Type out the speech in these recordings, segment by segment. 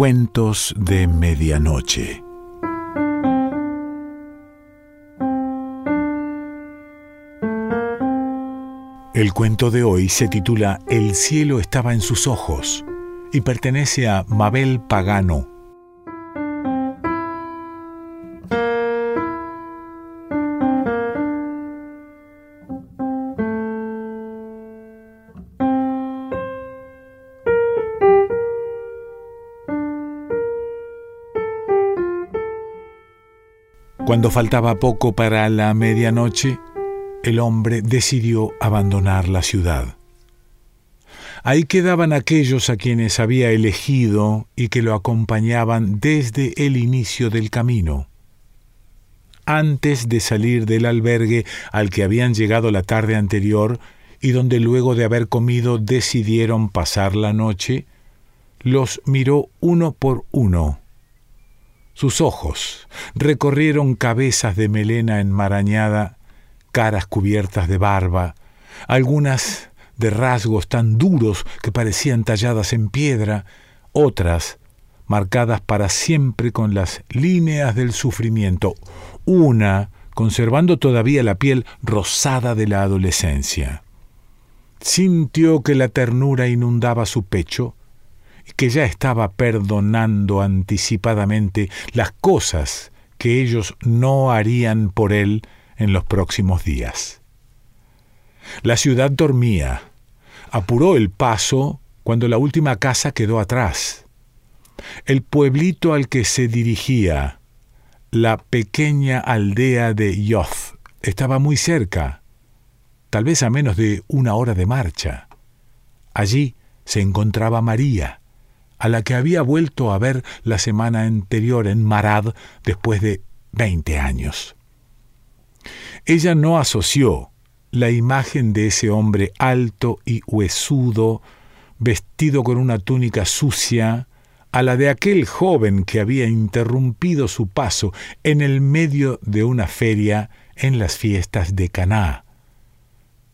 Cuentos de Medianoche. El cuento de hoy se titula El cielo estaba en sus ojos y pertenece a Mabel Pagano. Cuando faltaba poco para la medianoche, el hombre decidió abandonar la ciudad. Ahí quedaban aquellos a quienes había elegido y que lo acompañaban desde el inicio del camino. Antes de salir del albergue al que habían llegado la tarde anterior y donde luego de haber comido decidieron pasar la noche, los miró uno por uno sus ojos recorrieron cabezas de melena enmarañada, caras cubiertas de barba, algunas de rasgos tan duros que parecían talladas en piedra, otras marcadas para siempre con las líneas del sufrimiento, una conservando todavía la piel rosada de la adolescencia. Sintió que la ternura inundaba su pecho, que ya estaba perdonando anticipadamente las cosas que ellos no harían por él en los próximos días. La ciudad dormía. Apuró el paso cuando la última casa quedó atrás. El pueblito al que se dirigía, la pequeña aldea de Yoth, estaba muy cerca, tal vez a menos de una hora de marcha. Allí se encontraba María, a la que había vuelto a ver la semana anterior en Marad después de veinte años. Ella no asoció la imagen de ese hombre alto y huesudo, vestido con una túnica sucia, a la de aquel joven que había interrumpido su paso en el medio de una feria en las fiestas de Caná.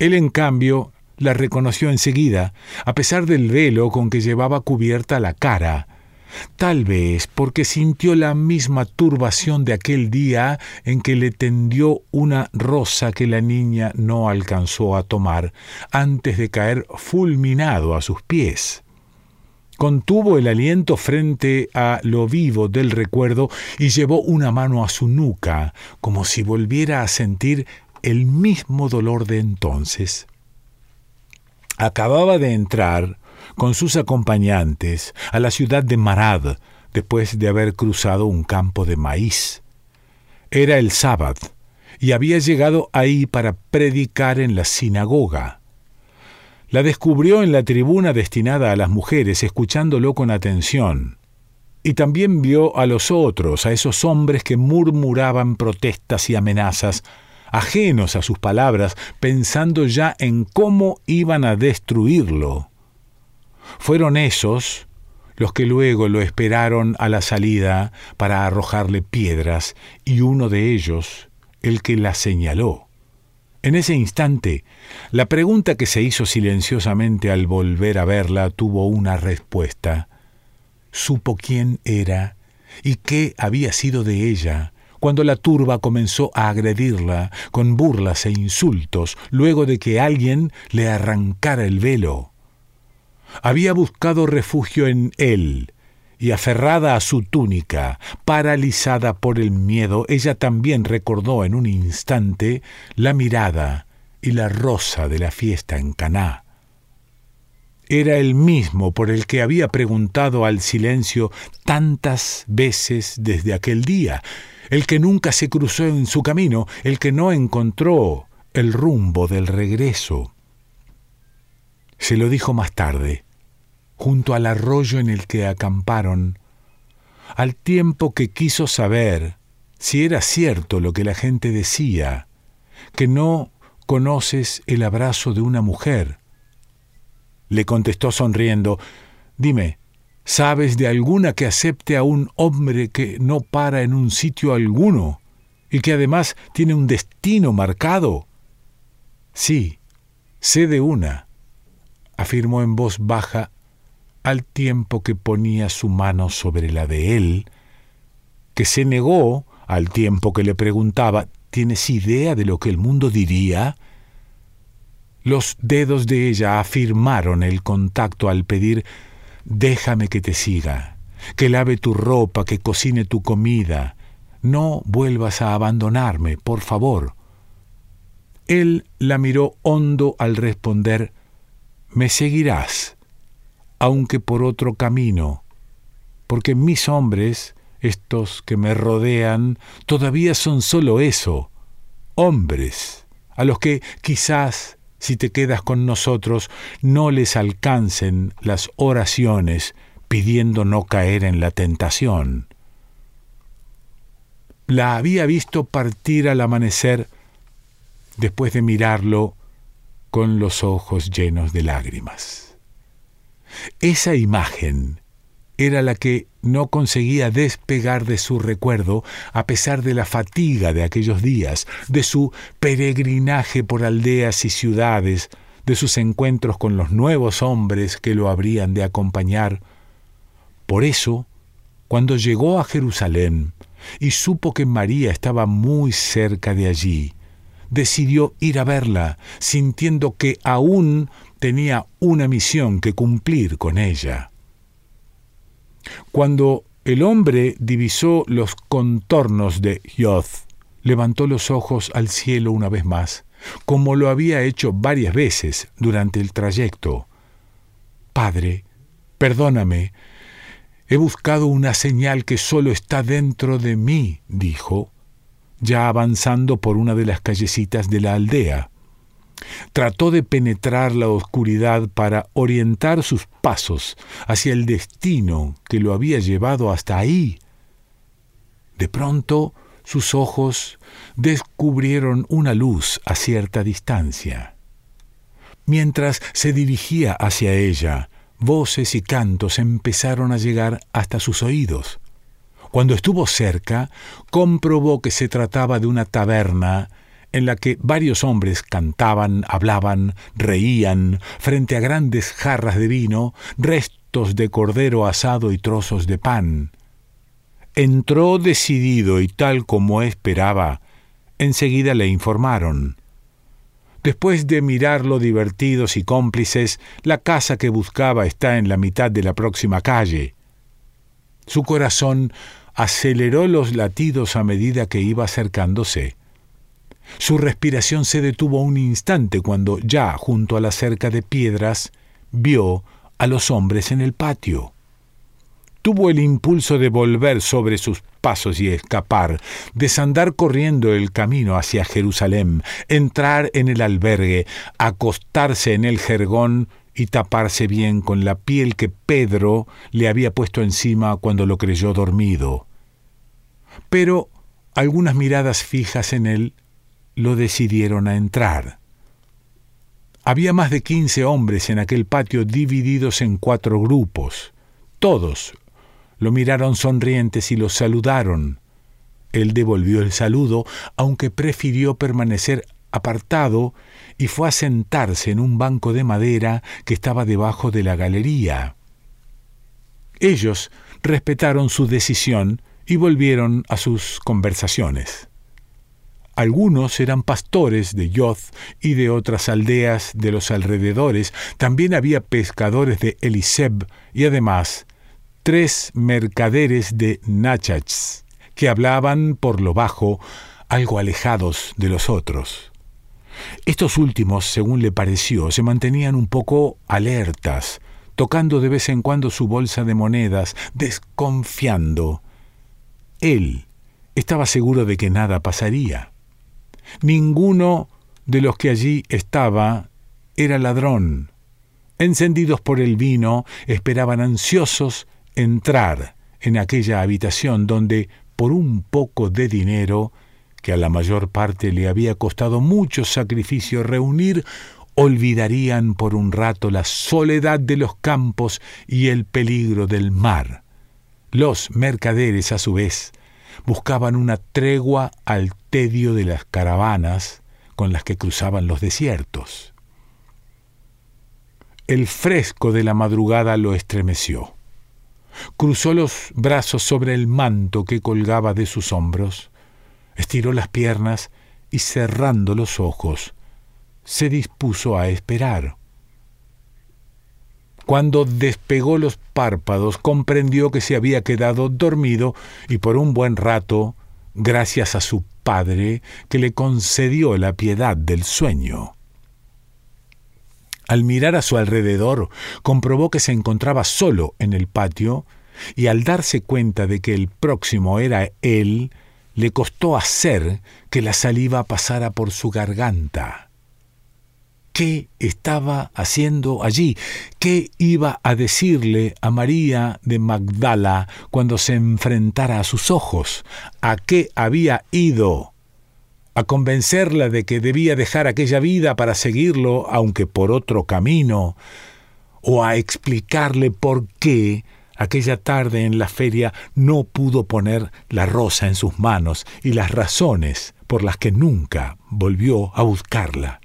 Él, en cambio, la reconoció enseguida, a pesar del velo con que llevaba cubierta la cara, tal vez porque sintió la misma turbación de aquel día en que le tendió una rosa que la niña no alcanzó a tomar antes de caer fulminado a sus pies. Contuvo el aliento frente a lo vivo del recuerdo y llevó una mano a su nuca, como si volviera a sentir el mismo dolor de entonces acababa de entrar con sus acompañantes a la ciudad de Marad después de haber cruzado un campo de maíz. Era el sábado y había llegado ahí para predicar en la sinagoga. La descubrió en la tribuna destinada a las mujeres, escuchándolo con atención. Y también vio a los otros, a esos hombres que murmuraban protestas y amenazas ajenos a sus palabras, pensando ya en cómo iban a destruirlo. Fueron esos los que luego lo esperaron a la salida para arrojarle piedras, y uno de ellos, el que la señaló. En ese instante, la pregunta que se hizo silenciosamente al volver a verla tuvo una respuesta. Supo quién era y qué había sido de ella, cuando la turba comenzó a agredirla con burlas e insultos luego de que alguien le arrancara el velo. Había buscado refugio en él, y aferrada a su túnica, paralizada por el miedo, ella también recordó en un instante la mirada y la rosa de la fiesta en Caná. Era el mismo por el que había preguntado al silencio tantas veces desde aquel día, el que nunca se cruzó en su camino, el que no encontró el rumbo del regreso. Se lo dijo más tarde, junto al arroyo en el que acamparon, al tiempo que quiso saber si era cierto lo que la gente decía, que no conoces el abrazo de una mujer. Le contestó sonriendo, Dime, ¿Sabes de alguna que acepte a un hombre que no para en un sitio alguno y que además tiene un destino marcado? Sí, sé de una, afirmó en voz baja, al tiempo que ponía su mano sobre la de él, que se negó al tiempo que le preguntaba, ¿tienes idea de lo que el mundo diría? Los dedos de ella afirmaron el contacto al pedir, déjame que te siga, que lave tu ropa, que cocine tu comida, no vuelvas a abandonarme, por favor. Él la miró hondo al responder, me seguirás, aunque por otro camino, porque mis hombres, estos que me rodean, todavía son solo eso, hombres, a los que quizás, si te quedas con nosotros, no les alcancen las oraciones pidiendo no caer en la tentación. La había visto partir al amanecer después de mirarlo con los ojos llenos de lágrimas. Esa imagen era la que no conseguía despegar de su recuerdo a pesar de la fatiga de aquellos días, de su peregrinaje por aldeas y ciudades, de sus encuentros con los nuevos hombres que lo habrían de acompañar. Por eso, cuando llegó a Jerusalén y supo que María estaba muy cerca de allí, decidió ir a verla, sintiendo que aún tenía una misión que cumplir con ella. Cuando el hombre divisó los contornos de Yoth, levantó los ojos al cielo una vez más, como lo había hecho varias veces durante el trayecto. Padre, perdóname, he buscado una señal que solo está dentro de mí, dijo, ya avanzando por una de las callecitas de la aldea. Trató de penetrar la oscuridad para orientar sus pasos hacia el destino que lo había llevado hasta ahí. De pronto sus ojos descubrieron una luz a cierta distancia. Mientras se dirigía hacia ella, voces y cantos empezaron a llegar hasta sus oídos. Cuando estuvo cerca, comprobó que se trataba de una taberna en la que varios hombres cantaban, hablaban, reían, frente a grandes jarras de vino, restos de cordero asado y trozos de pan. Entró decidido y tal como esperaba. Enseguida le informaron. Después de mirarlo divertidos y cómplices, la casa que buscaba está en la mitad de la próxima calle. Su corazón aceleró los latidos a medida que iba acercándose. Su respiración se detuvo un instante cuando, ya junto a la cerca de piedras, vio a los hombres en el patio. Tuvo el impulso de volver sobre sus pasos y escapar, desandar corriendo el camino hacia Jerusalén, entrar en el albergue, acostarse en el jergón y taparse bien con la piel que Pedro le había puesto encima cuando lo creyó dormido. Pero algunas miradas fijas en él lo decidieron a entrar. Había más de quince hombres en aquel patio divididos en cuatro grupos. Todos lo miraron sonrientes y lo saludaron. Él devolvió el saludo, aunque prefirió permanecer apartado y fue a sentarse en un banco de madera que estaba debajo de la galería. Ellos respetaron su decisión y volvieron a sus conversaciones. Algunos eran pastores de Yoth y de otras aldeas de los alrededores, también había pescadores de Eliseb y además tres mercaderes de Nachats, que hablaban por lo bajo, algo alejados de los otros. Estos últimos, según le pareció, se mantenían un poco alertas, tocando de vez en cuando su bolsa de monedas, desconfiando. Él estaba seguro de que nada pasaría. Ninguno de los que allí estaba era ladrón. Encendidos por el vino, esperaban ansiosos entrar en aquella habitación donde, por un poco de dinero, que a la mayor parte le había costado mucho sacrificio reunir, olvidarían por un rato la soledad de los campos y el peligro del mar. Los mercaderes, a su vez, buscaban una tregua al tedio de las caravanas con las que cruzaban los desiertos. el fresco de la madrugada lo estremeció. Cruzó los brazos sobre el manto que colgaba de sus hombros, estiró las piernas y cerrando los ojos, se dispuso a esperar. Cuando despegó los párpados comprendió que se había quedado dormido y por un buen rato, gracias a su padre, que le concedió la piedad del sueño. Al mirar a su alrededor, comprobó que se encontraba solo en el patio, y al darse cuenta de que el próximo era él, le costó hacer que la saliva pasara por su garganta qué estaba haciendo allí, qué iba a decirle a María de Magdala cuando se enfrentara a sus ojos, a qué había ido, a convencerla de que debía dejar aquella vida para seguirlo, aunque por otro camino, o a explicarle por qué aquella tarde en la feria no pudo poner la rosa en sus manos y las razones por las que nunca volvió a buscarla.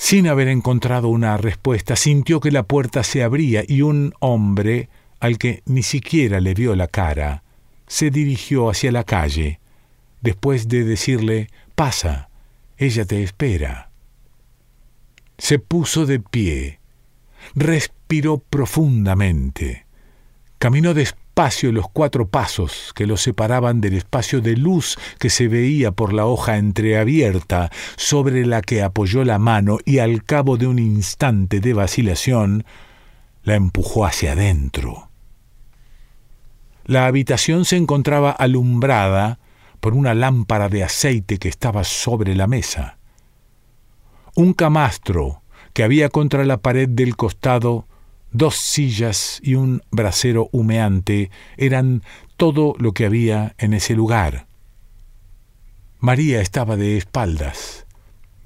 Sin haber encontrado una respuesta, sintió que la puerta se abría y un hombre, al que ni siquiera le vio la cara, se dirigió hacia la calle, después de decirle Pasa, ella te espera. Se puso de pie, respiró profundamente, caminó despacio los cuatro pasos que lo separaban del espacio de luz que se veía por la hoja entreabierta sobre la que apoyó la mano y al cabo de un instante de vacilación la empujó hacia adentro. La habitación se encontraba alumbrada por una lámpara de aceite que estaba sobre la mesa. Un camastro que había contra la pared del costado Dos sillas y un brasero humeante eran todo lo que había en ese lugar. María estaba de espaldas,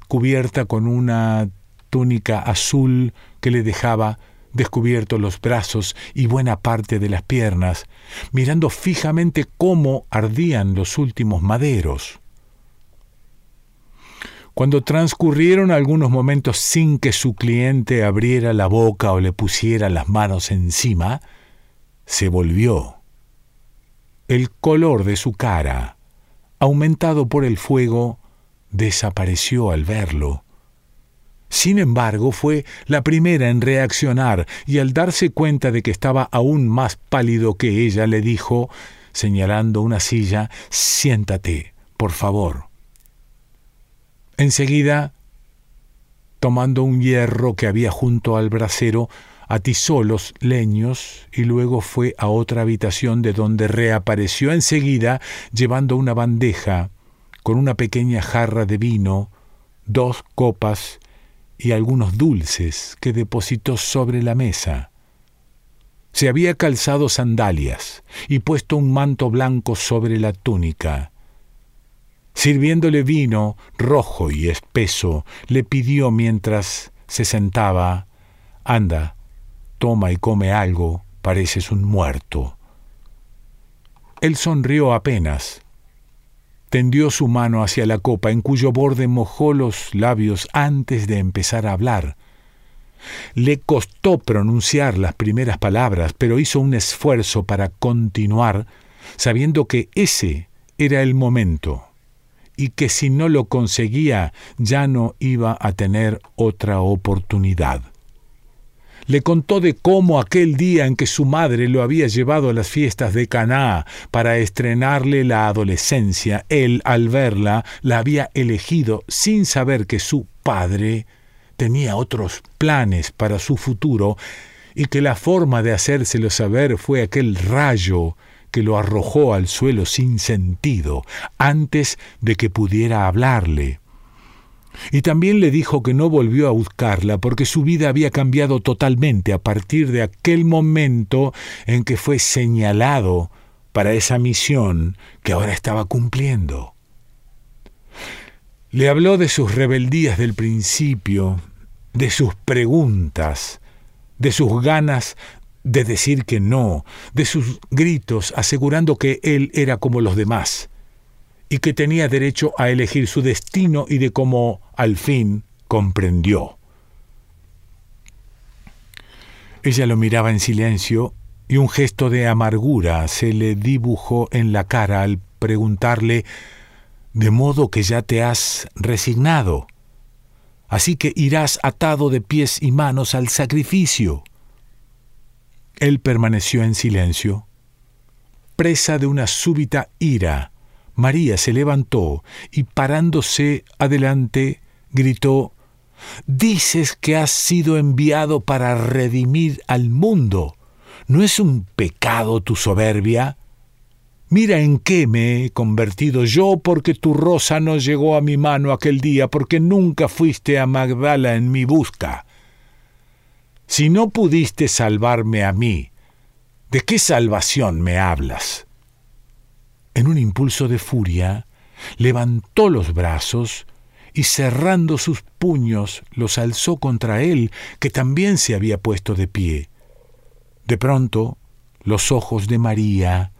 cubierta con una túnica azul que le dejaba descubiertos los brazos y buena parte de las piernas, mirando fijamente cómo ardían los últimos maderos. Cuando transcurrieron algunos momentos sin que su cliente abriera la boca o le pusiera las manos encima, se volvió. El color de su cara, aumentado por el fuego, desapareció al verlo. Sin embargo, fue la primera en reaccionar y al darse cuenta de que estaba aún más pálido que ella, le dijo, señalando una silla, Siéntate, por favor. Enseguida, tomando un hierro que había junto al brasero, atizó los leños y luego fue a otra habitación de donde reapareció enseguida llevando una bandeja con una pequeña jarra de vino, dos copas y algunos dulces que depositó sobre la mesa. Se había calzado sandalias y puesto un manto blanco sobre la túnica. Sirviéndole vino rojo y espeso, le pidió mientras se sentaba, Anda, toma y come algo, pareces un muerto. Él sonrió apenas, tendió su mano hacia la copa en cuyo borde mojó los labios antes de empezar a hablar. Le costó pronunciar las primeras palabras, pero hizo un esfuerzo para continuar, sabiendo que ese era el momento y que si no lo conseguía ya no iba a tener otra oportunidad. Le contó de cómo aquel día en que su madre lo había llevado a las fiestas de Caná para estrenarle la adolescencia, él, al verla, la había elegido sin saber que su padre tenía otros planes para su futuro y que la forma de hacérselo saber fue aquel rayo que lo arrojó al suelo sin sentido, antes de que pudiera hablarle. Y también le dijo que no volvió a buscarla porque su vida había cambiado totalmente a partir de aquel momento en que fue señalado para esa misión que ahora estaba cumpliendo. Le habló de sus rebeldías del principio, de sus preguntas, de sus ganas de decir que no, de sus gritos asegurando que él era como los demás, y que tenía derecho a elegir su destino y de cómo al fin comprendió. Ella lo miraba en silencio y un gesto de amargura se le dibujó en la cara al preguntarle, de modo que ya te has resignado. Así que irás atado de pies y manos al sacrificio. Él permaneció en silencio. Presa de una súbita ira, María se levantó y parándose adelante, gritó, Dices que has sido enviado para redimir al mundo. ¿No es un pecado tu soberbia? Mira en qué me he convertido yo porque tu rosa no llegó a mi mano aquel día, porque nunca fuiste a Magdala en mi busca. Si no pudiste salvarme a mí, ¿de qué salvación me hablas? En un impulso de furia, levantó los brazos y cerrando sus puños los alzó contra él, que también se había puesto de pie. De pronto, los ojos de María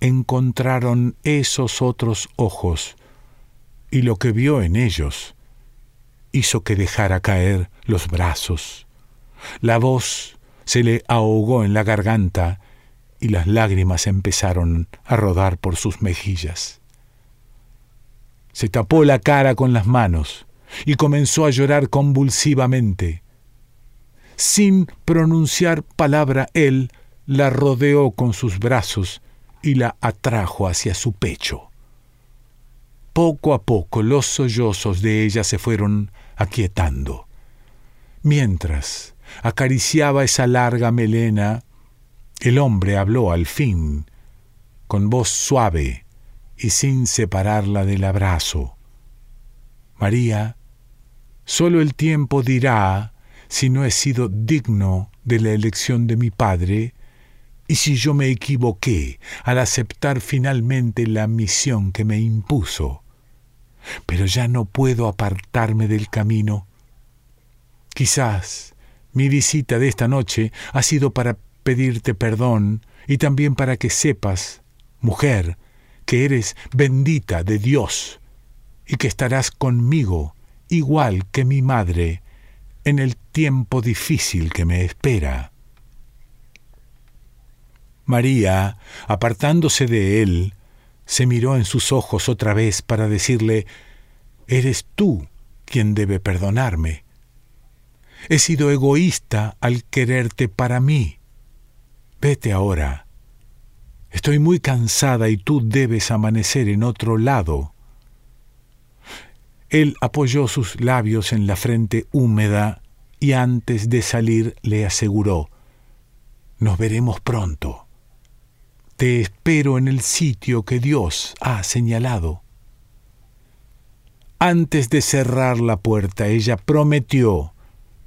encontraron esos otros ojos, y lo que vio en ellos hizo que dejara caer los brazos. La voz se le ahogó en la garganta y las lágrimas empezaron a rodar por sus mejillas. Se tapó la cara con las manos y comenzó a llorar convulsivamente. Sin pronunciar palabra, él la rodeó con sus brazos y la atrajo hacia su pecho. Poco a poco los sollozos de ella se fueron aquietando. Mientras acariciaba esa larga melena, el hombre habló al fin, con voz suave y sin separarla del abrazo. María, solo el tiempo dirá si no he sido digno de la elección de mi padre y si yo me equivoqué al aceptar finalmente la misión que me impuso. Pero ya no puedo apartarme del camino. Quizás mi visita de esta noche ha sido para pedirte perdón y también para que sepas, mujer, que eres bendita de Dios y que estarás conmigo igual que mi madre en el tiempo difícil que me espera. María, apartándose de él, se miró en sus ojos otra vez para decirle, Eres tú quien debe perdonarme. He sido egoísta al quererte para mí. Vete ahora. Estoy muy cansada y tú debes amanecer en otro lado. Él apoyó sus labios en la frente húmeda y antes de salir le aseguró, Nos veremos pronto. Te espero en el sitio que Dios ha señalado. Antes de cerrar la puerta, ella prometió,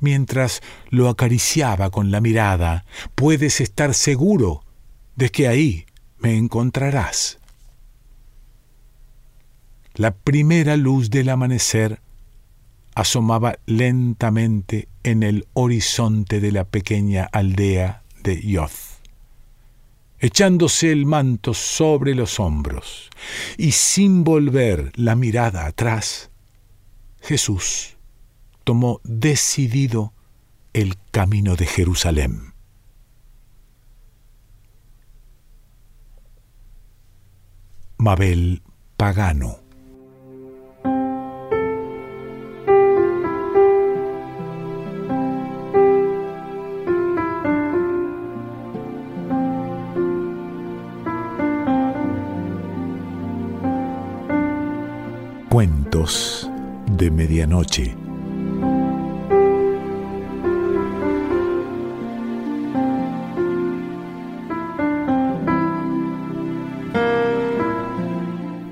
mientras lo acariciaba con la mirada, puedes estar seguro de que ahí me encontrarás. La primera luz del amanecer asomaba lentamente en el horizonte de la pequeña aldea de Yoth echándose el manto sobre los hombros y sin volver la mirada atrás, Jesús tomó decidido el camino de Jerusalén. Mabel Pagano Cuentos de Medianoche.